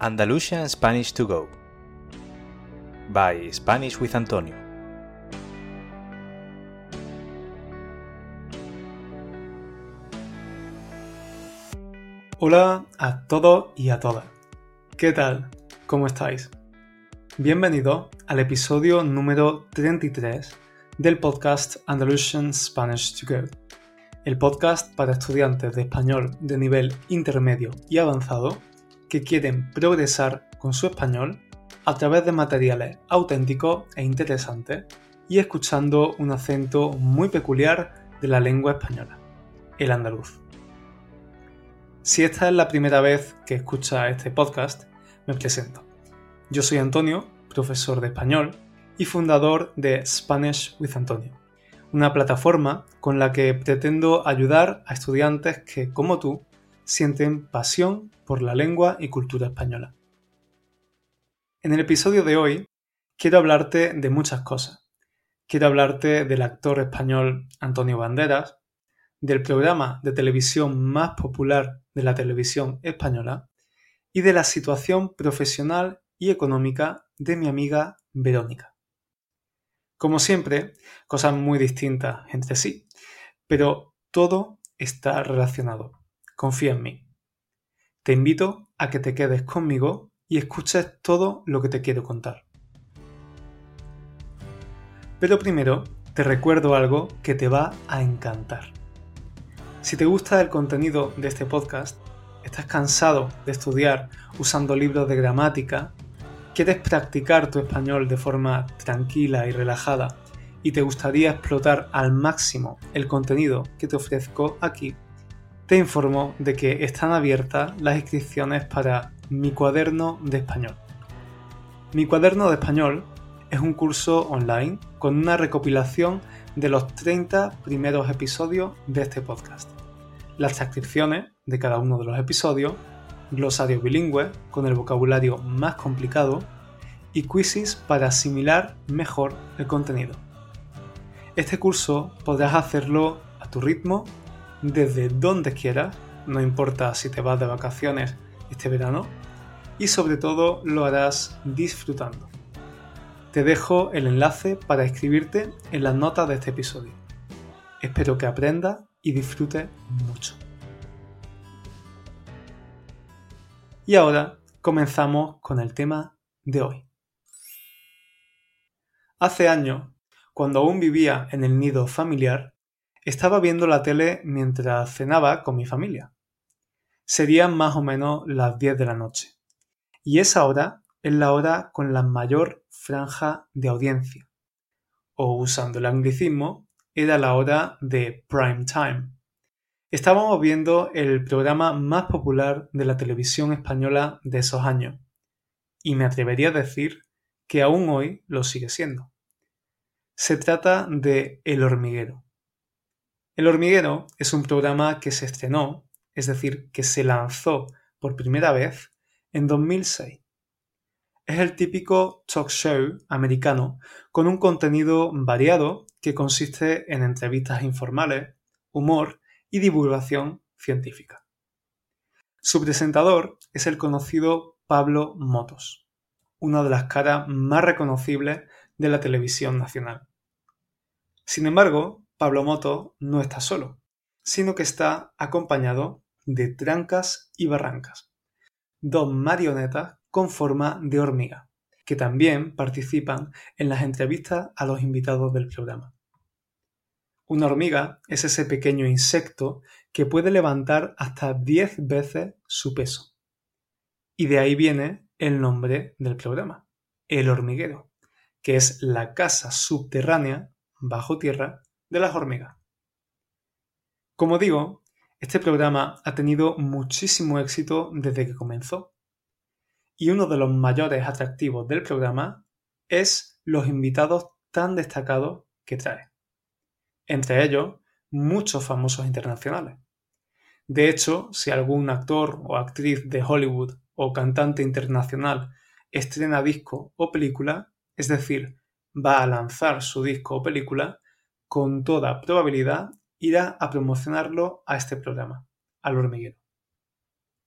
Andalusian Spanish to Go by Spanish with Antonio. Hola a todos y a todas. ¿Qué tal? ¿Cómo estáis? Bienvenido al episodio número 33 del podcast Andalusian Spanish to Go, el podcast para estudiantes de español de nivel intermedio y avanzado que quieren progresar con su español a través de materiales auténticos e interesantes y escuchando un acento muy peculiar de la lengua española, el andaluz. Si esta es la primera vez que escucha este podcast, me presento. Yo soy Antonio, profesor de español y fundador de Spanish with Antonio, una plataforma con la que pretendo ayudar a estudiantes que, como tú, sienten pasión por la lengua y cultura española. En el episodio de hoy quiero hablarte de muchas cosas. Quiero hablarte del actor español Antonio Banderas, del programa de televisión más popular de la televisión española y de la situación profesional y económica de mi amiga Verónica. Como siempre, cosas muy distintas entre sí, pero todo está relacionado. Confía en mí. Te invito a que te quedes conmigo y escuches todo lo que te quiero contar. Pero primero te recuerdo algo que te va a encantar. Si te gusta el contenido de este podcast, estás cansado de estudiar usando libros de gramática, quieres practicar tu español de forma tranquila y relajada y te gustaría explotar al máximo el contenido que te ofrezco aquí, te informo de que están abiertas las inscripciones para mi cuaderno de español. Mi cuaderno de español es un curso online con una recopilación de los 30 primeros episodios de este podcast. Las transcripciones de cada uno de los episodios, glosarios bilingües con el vocabulario más complicado y quizzes para asimilar mejor el contenido. Este curso podrás hacerlo a tu ritmo desde donde quieras, no importa si te vas de vacaciones este verano, y sobre todo lo harás disfrutando. Te dejo el enlace para inscribirte en las notas de este episodio. Espero que aprendas y disfrutes mucho. Y ahora comenzamos con el tema de hoy. Hace años, cuando aún vivía en el nido familiar, estaba viendo la tele mientras cenaba con mi familia. Serían más o menos las 10 de la noche. Y esa hora es la hora con la mayor franja de audiencia. O usando el anglicismo, era la hora de prime time. Estábamos viendo el programa más popular de la televisión española de esos años. Y me atrevería a decir que aún hoy lo sigue siendo. Se trata de El hormiguero. El hormiguero es un programa que se estrenó, es decir, que se lanzó por primera vez en 2006. Es el típico talk show americano con un contenido variado que consiste en entrevistas informales, humor y divulgación científica. Su presentador es el conocido Pablo Motos, una de las caras más reconocibles de la televisión nacional. Sin embargo, Pablo Moto no está solo, sino que está acompañado de Trancas y Barrancas, dos marionetas con forma de hormiga, que también participan en las entrevistas a los invitados del programa. Una hormiga es ese pequeño insecto que puede levantar hasta 10 veces su peso. Y de ahí viene el nombre del programa, el hormiguero, que es la casa subterránea, bajo tierra, de las hormigas. Como digo, este programa ha tenido muchísimo éxito desde que comenzó. Y uno de los mayores atractivos del programa es los invitados tan destacados que trae. Entre ellos, muchos famosos internacionales. De hecho, si algún actor o actriz de Hollywood o cantante internacional estrena disco o película, es decir, va a lanzar su disco o película, con toda probabilidad irá a promocionarlo a este programa, al hormiguero.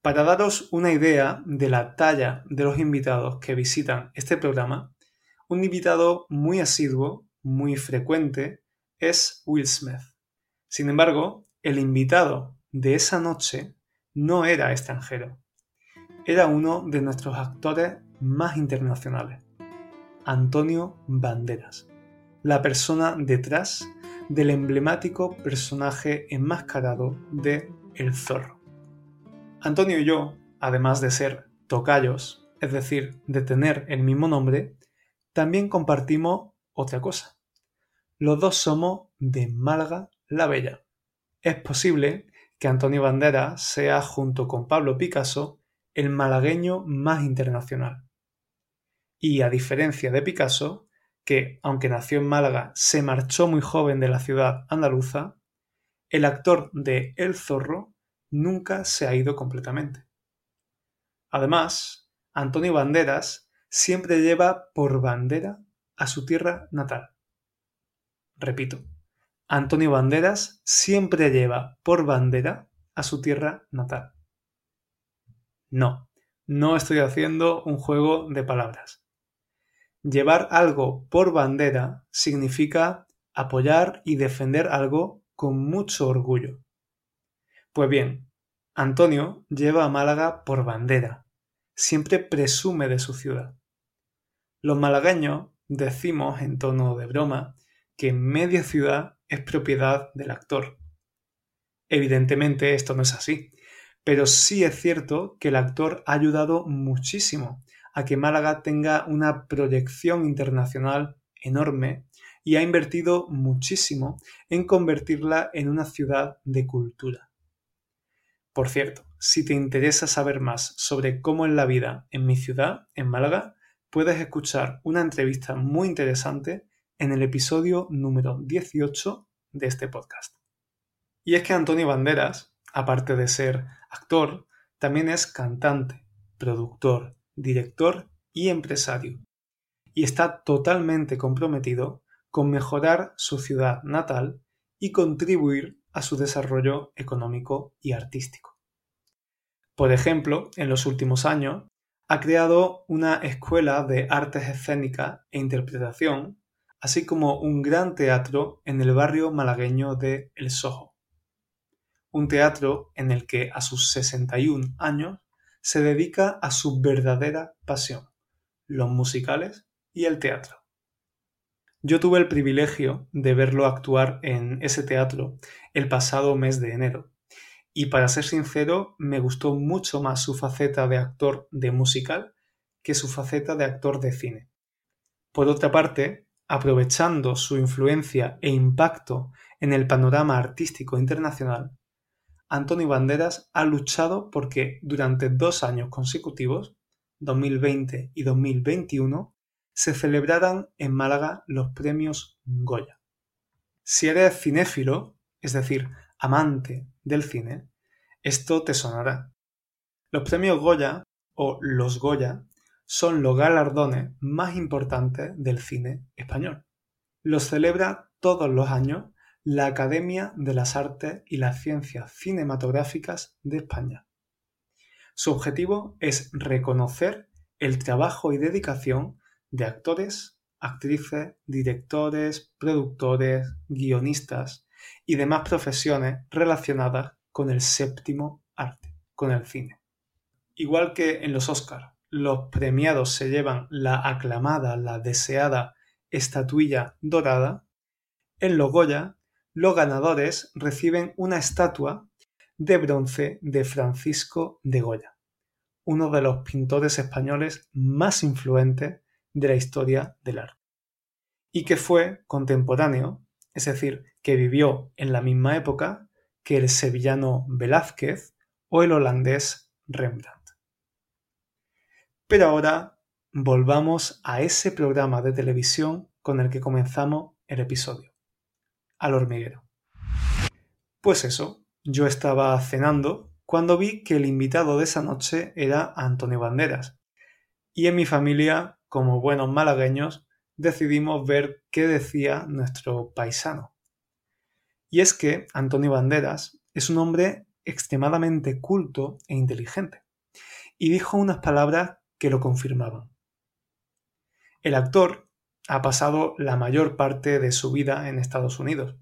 Para daros una idea de la talla de los invitados que visitan este programa, un invitado muy asiduo, muy frecuente, es Will Smith. Sin embargo, el invitado de esa noche no era extranjero. Era uno de nuestros actores más internacionales, Antonio Banderas, la persona detrás del emblemático personaje enmascarado de El Zorro. Antonio y yo, además de ser tocayos, es decir, de tener el mismo nombre, también compartimos otra cosa. Los dos somos de Málaga la Bella. Es posible que Antonio Banderas sea, junto con Pablo Picasso, el malagueño más internacional. Y a diferencia de Picasso, que, aunque nació en Málaga, se marchó muy joven de la ciudad andaluza, el actor de El Zorro nunca se ha ido completamente. Además, Antonio Banderas siempre lleva por bandera a su tierra natal. Repito, Antonio Banderas siempre lleva por bandera a su tierra natal. No, no estoy haciendo un juego de palabras. Llevar algo por bandera significa apoyar y defender algo con mucho orgullo. Pues bien, Antonio lleva a Málaga por bandera, siempre presume de su ciudad. Los malagueños decimos en tono de broma que media ciudad es propiedad del actor. Evidentemente esto no es así, pero sí es cierto que el actor ha ayudado muchísimo a que Málaga tenga una proyección internacional enorme y ha invertido muchísimo en convertirla en una ciudad de cultura. Por cierto, si te interesa saber más sobre cómo es la vida en mi ciudad, en Málaga, puedes escuchar una entrevista muy interesante en el episodio número 18 de este podcast. Y es que Antonio Banderas, aparte de ser actor, también es cantante, productor, director y empresario. Y está totalmente comprometido con mejorar su ciudad natal y contribuir a su desarrollo económico y artístico. Por ejemplo, en los últimos años, ha creado una escuela de artes escénicas e interpretación, así como un gran teatro en el barrio malagueño de El Sojo. Un teatro en el que a sus 61 años se dedica a su verdadera pasión, los musicales y el teatro. Yo tuve el privilegio de verlo actuar en ese teatro el pasado mes de enero. Y para ser sincero, me gustó mucho más su faceta de actor de musical que su faceta de actor de cine. Por otra parte, aprovechando su influencia e impacto en el panorama artístico internacional, Antonio Banderas ha luchado porque durante dos años consecutivos, 2020 y 2021, se celebraran en Málaga los premios Goya. Si eres cinéfilo, es decir, amante del cine, esto te sonará. Los premios Goya o los Goya son los galardones más importantes del cine español. Los celebra todos los años la Academia de las Artes y las Ciencias Cinematográficas de España. Su objetivo es reconocer el trabajo y dedicación de actores, actrices, directores, productores, guionistas y demás profesiones relacionadas con el séptimo arte, con el cine. Igual que en los Oscars, los premiados se llevan la aclamada, la deseada estatuilla dorada, en los Goya los ganadores reciben una estatua de bronce de Francisco de Goya, uno de los pintores españoles más influentes de la historia del arte. Y que fue contemporáneo, es decir, que vivió en la misma época que el sevillano Velázquez o el holandés Rembrandt. Pero ahora volvamos a ese programa de televisión con el que comenzamos el episodio, al hormiguero. Pues eso, yo estaba cenando cuando vi que el invitado de esa noche era Antonio Banderas. Y en mi familia como buenos malagueños, decidimos ver qué decía nuestro paisano. Y es que Antonio Banderas es un hombre extremadamente culto e inteligente, y dijo unas palabras que lo confirmaban. El actor ha pasado la mayor parte de su vida en Estados Unidos,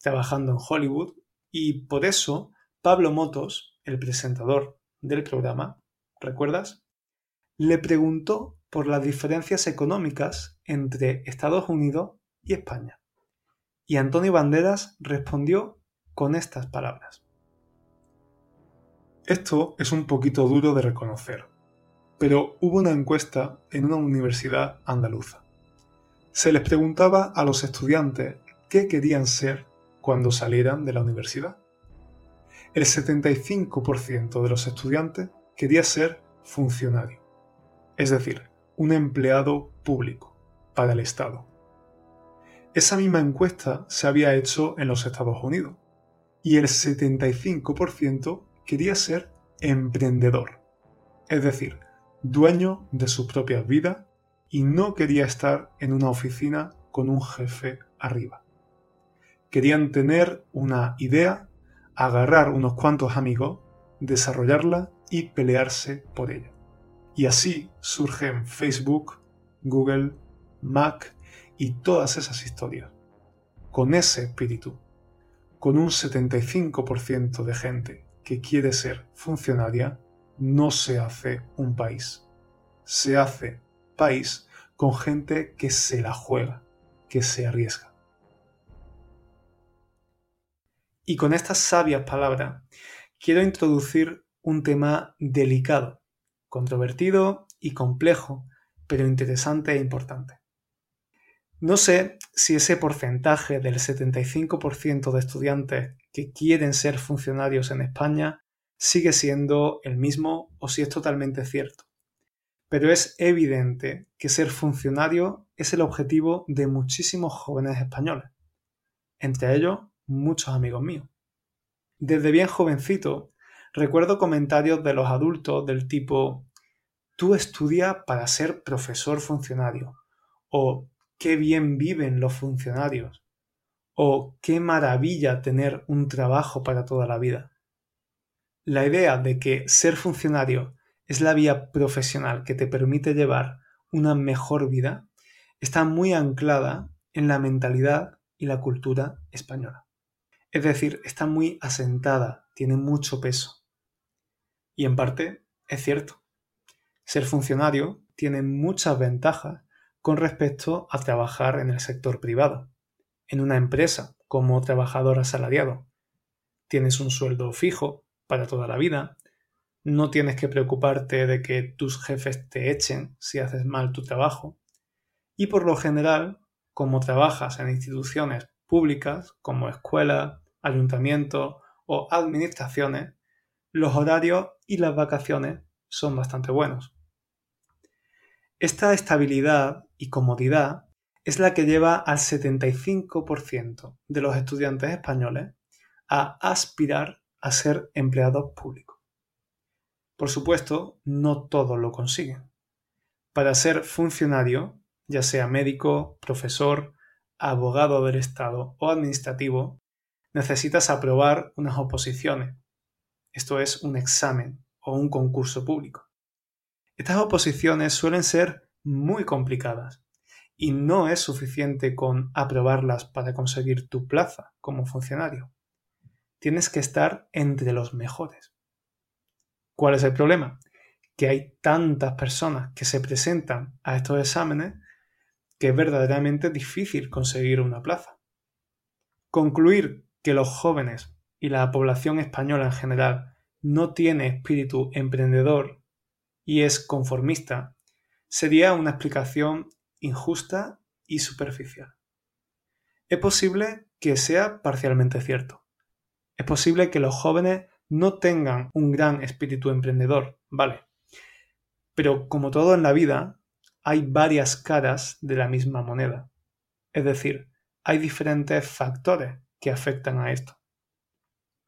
trabajando en Hollywood, y por eso Pablo Motos, el presentador del programa, ¿recuerdas? Le preguntó por las diferencias económicas entre Estados Unidos y España. Y Antonio Banderas respondió con estas palabras. Esto es un poquito duro de reconocer, pero hubo una encuesta en una universidad andaluza. Se les preguntaba a los estudiantes qué querían ser cuando salieran de la universidad. El 75% de los estudiantes quería ser funcionario, es decir, un empleado público para el Estado. Esa misma encuesta se había hecho en los Estados Unidos y el 75% quería ser emprendedor, es decir, dueño de su propia vida y no quería estar en una oficina con un jefe arriba. Querían tener una idea, agarrar unos cuantos amigos, desarrollarla y pelearse por ella. Y así surgen Facebook, Google, Mac y todas esas historias. Con ese espíritu, con un 75% de gente que quiere ser funcionaria, no se hace un país. Se hace país con gente que se la juega, que se arriesga. Y con estas sabias palabras quiero introducir un tema delicado, controvertido y complejo, pero interesante e importante. No sé si ese porcentaje del 75% de estudiantes que quieren ser funcionarios en España sigue siendo el mismo o si es totalmente cierto. Pero es evidente que ser funcionario es el objetivo de muchísimos jóvenes españoles, entre ellos muchos amigos míos. Desde bien jovencito recuerdo comentarios de los adultos del tipo tú estudia para ser profesor funcionario o qué bien viven los funcionarios o qué maravilla tener un trabajo para toda la vida. La idea de que ser funcionario es la vía profesional que te permite llevar una mejor vida está muy anclada en la mentalidad y la cultura española. Es decir, está muy asentada, tiene mucho peso. Y en parte es cierto. Ser funcionario tiene muchas ventajas con respecto a trabajar en el sector privado en una empresa como trabajador asalariado. Tienes un sueldo fijo para toda la vida, no tienes que preocuparte de que tus jefes te echen si haces mal tu trabajo y por lo general, como trabajas en instituciones públicas como escuelas, ayuntamientos o administraciones, los horarios y las vacaciones son bastante buenos. Esta estabilidad y comodidad es la que lleva al 75% de los estudiantes españoles a aspirar a ser empleados públicos. Por supuesto, no todos lo consiguen. Para ser funcionario, ya sea médico, profesor, abogado del Estado o administrativo, necesitas aprobar unas oposiciones. Esto es un examen o un concurso público. Estas oposiciones suelen ser muy complicadas y no es suficiente con aprobarlas para conseguir tu plaza como funcionario. Tienes que estar entre los mejores. ¿Cuál es el problema? Que hay tantas personas que se presentan a estos exámenes que es verdaderamente difícil conseguir una plaza. Concluir que los jóvenes y la población española en general no tiene espíritu emprendedor y es conformista sería una explicación injusta y superficial. Es posible que sea parcialmente cierto. Es posible que los jóvenes no tengan un gran espíritu emprendedor, vale. Pero como todo en la vida, hay varias caras de la misma moneda. Es decir, hay diferentes factores que afectan a esto.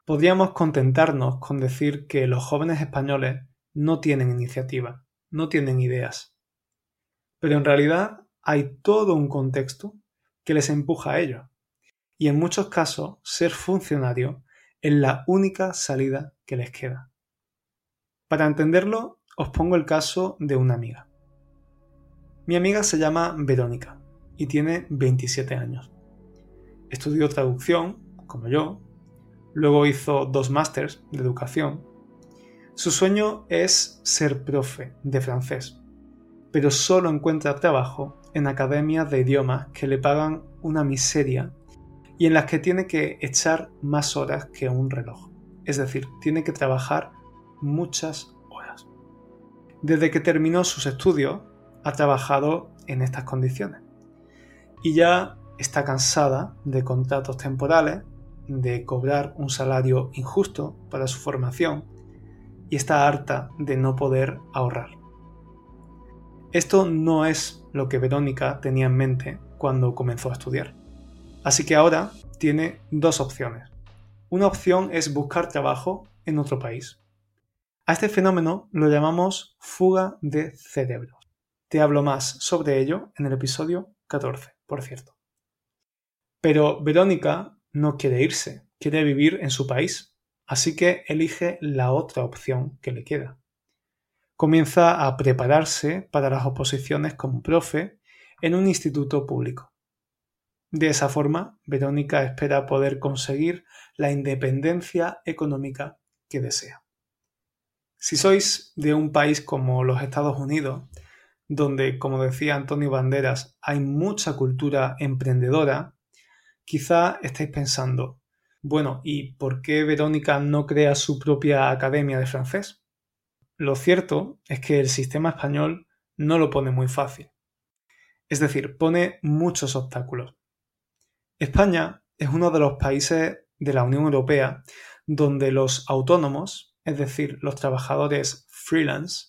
Podríamos contentarnos con decir que los jóvenes españoles no tienen iniciativa, no tienen ideas. Pero en realidad hay todo un contexto que les empuja a ello. Y en muchos casos, ser funcionario es la única salida que les queda. Para entenderlo, os pongo el caso de una amiga. Mi amiga se llama Verónica y tiene 27 años. Estudió traducción, como yo, luego hizo dos másters de educación. Su sueño es ser profe de francés, pero solo encuentra trabajo en academias de idiomas que le pagan una miseria y en las que tiene que echar más horas que un reloj. Es decir, tiene que trabajar muchas horas. Desde que terminó sus estudios, ha trabajado en estas condiciones. Y ya está cansada de contratos temporales, de cobrar un salario injusto para su formación y está harta de no poder ahorrar. Esto no es lo que Verónica tenía en mente cuando comenzó a estudiar. Así que ahora tiene dos opciones. Una opción es buscar trabajo en otro país. A este fenómeno lo llamamos fuga de cerebros. Te hablo más sobre ello en el episodio 14, por cierto. Pero Verónica no quiere irse, quiere vivir en su país, así que elige la otra opción que le queda. Comienza a prepararse para las oposiciones como profe en un instituto público. De esa forma, Verónica espera poder conseguir la independencia económica que desea. Si sois de un país como los Estados Unidos, donde, como decía Antonio Banderas, hay mucha cultura emprendedora, quizá estéis pensando, bueno, ¿y por qué Verónica no crea su propia academia de francés? Lo cierto es que el sistema español no lo pone muy fácil. Es decir, pone muchos obstáculos. España es uno de los países de la Unión Europea donde los autónomos, es decir, los trabajadores freelance,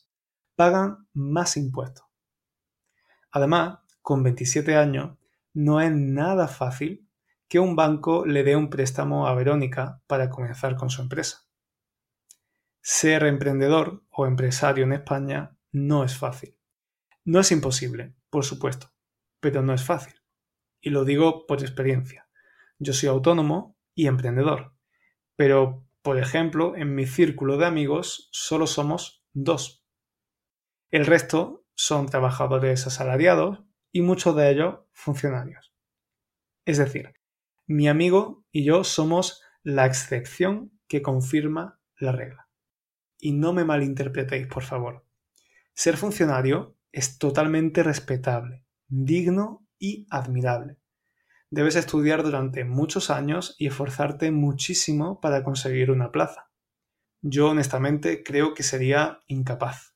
pagan más impuestos. Además, con 27 años, no es nada fácil que un banco le dé un préstamo a Verónica para comenzar con su empresa. Ser emprendedor o empresario en España no es fácil. No es imposible, por supuesto, pero no es fácil. Y lo digo por experiencia. Yo soy autónomo y emprendedor, pero, por ejemplo, en mi círculo de amigos solo somos dos. El resto son trabajadores asalariados y muchos de ellos funcionarios. Es decir, mi amigo y yo somos la excepción que confirma la regla. Y no me malinterpretéis, por favor. Ser funcionario es totalmente respetable, digno y admirable. Debes estudiar durante muchos años y esforzarte muchísimo para conseguir una plaza. Yo honestamente creo que sería incapaz.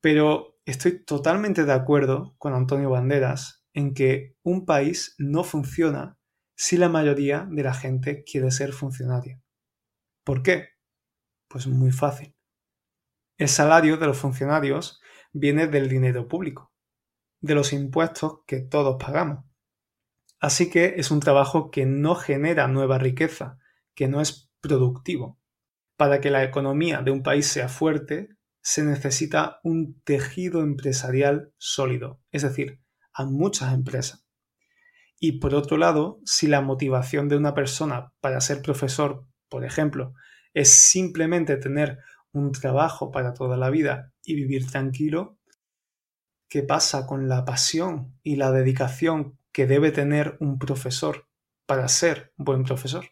Pero estoy totalmente de acuerdo con Antonio Banderas en que un país no funciona si la mayoría de la gente quiere ser funcionaria. ¿Por qué? Pues muy fácil. El salario de los funcionarios viene del dinero público, de los impuestos que todos pagamos. Así que es un trabajo que no genera nueva riqueza, que no es productivo. Para que la economía de un país sea fuerte, se necesita un tejido empresarial sólido, es decir, a muchas empresas. Y por otro lado, si la motivación de una persona para ser profesor, por ejemplo, es simplemente tener un trabajo para toda la vida y vivir tranquilo, ¿qué pasa con la pasión y la dedicación que debe tener un profesor para ser buen profesor?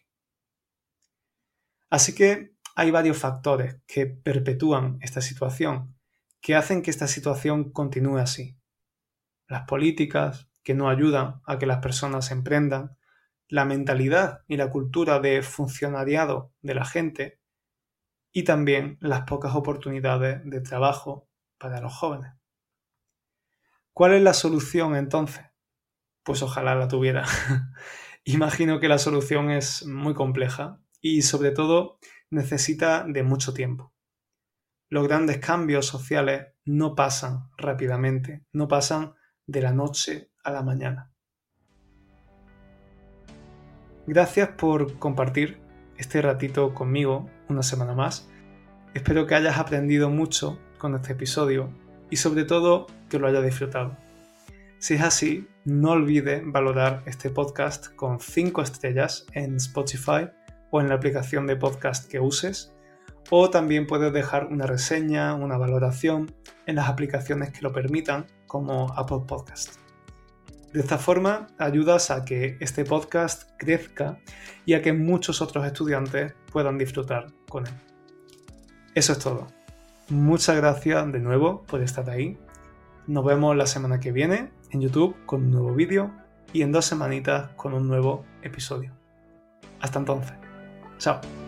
Así que hay varios factores que perpetúan esta situación, que hacen que esta situación continúe así. Las políticas que no ayudan a que las personas emprendan, la mentalidad y la cultura de funcionariado de la gente y también las pocas oportunidades de trabajo para los jóvenes. ¿Cuál es la solución entonces? Pues ojalá la tuviera. Imagino que la solución es muy compleja y sobre todo necesita de mucho tiempo. Los grandes cambios sociales no pasan rápidamente, no pasan de la noche a la mañana. Gracias por compartir este ratito conmigo una semana más. Espero que hayas aprendido mucho con este episodio y sobre todo que lo hayas disfrutado. Si es así, no olvides valorar este podcast con 5 estrellas en Spotify o en la aplicación de podcast que uses o también puedes dejar una reseña, una valoración en las aplicaciones que lo permitan, como Apple Podcast. De esta forma ayudas a que este podcast crezca y a que muchos otros estudiantes puedan disfrutar con él. Eso es todo. Muchas gracias de nuevo por estar ahí. Nos vemos la semana que viene en YouTube con un nuevo vídeo y en dos semanitas con un nuevo episodio. Hasta entonces. Chao.